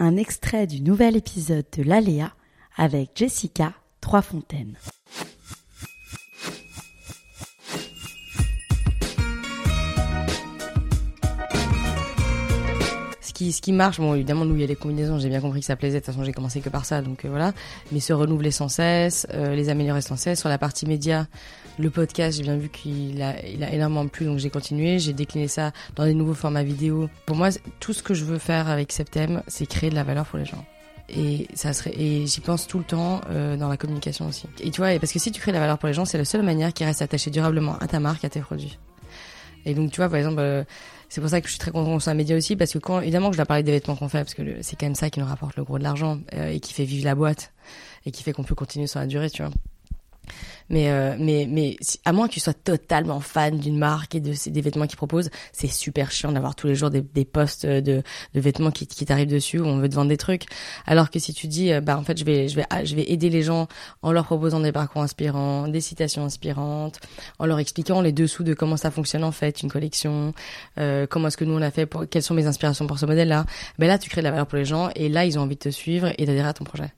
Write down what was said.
un extrait du nouvel épisode de l'Aléa avec Jessica Trois-Fontaines. Ce qui marche, bon évidemment nous il y a les combinaisons, j'ai bien compris que ça plaisait, de toute façon j'ai commencé que par ça, donc euh, voilà. Mais se renouveler sans cesse, euh, les améliorer sans cesse. Sur la partie média, le podcast, j'ai bien vu qu'il a, il a énormément plu, donc j'ai continué. J'ai décliné ça dans des nouveaux formats vidéo. Pour moi, tout ce que je veux faire avec Septem, c'est créer de la valeur pour les gens. Et ça serait, et j'y pense tout le temps euh, dans la communication aussi. Et tu vois, parce que si tu crées de la valeur pour les gens, c'est la seule manière qui reste attachée durablement à ta marque, à tes produits. Et donc, tu vois, par exemple, euh, c'est pour ça que je suis très content qu'on soit un média aussi, parce que quand, évidemment, que je dois parler des vêtements qu'on fait, parce que c'est quand même ça qui nous rapporte le gros de l'argent euh, et qui fait vivre la boîte et qui fait qu'on peut continuer sur la durée, tu vois. Mais euh, mais mais à moins que tu sois totalement fan d'une marque et de des vêtements qu'ils proposent, c'est super chiant d'avoir tous les jours des, des posts de, de vêtements qui, qui t'arrivent dessus où on veut te vendre des trucs. Alors que si tu dis euh, bah en fait je vais je vais ah, je vais aider les gens en leur proposant des parcours inspirants, des citations inspirantes, en leur expliquant les dessous de comment ça fonctionne en fait une collection, euh, comment est-ce que nous on a fait, pour, quelles sont mes inspirations pour ce modèle là. Ben là tu crées de la valeur pour les gens et là ils ont envie de te suivre et d'adhérer à ton projet.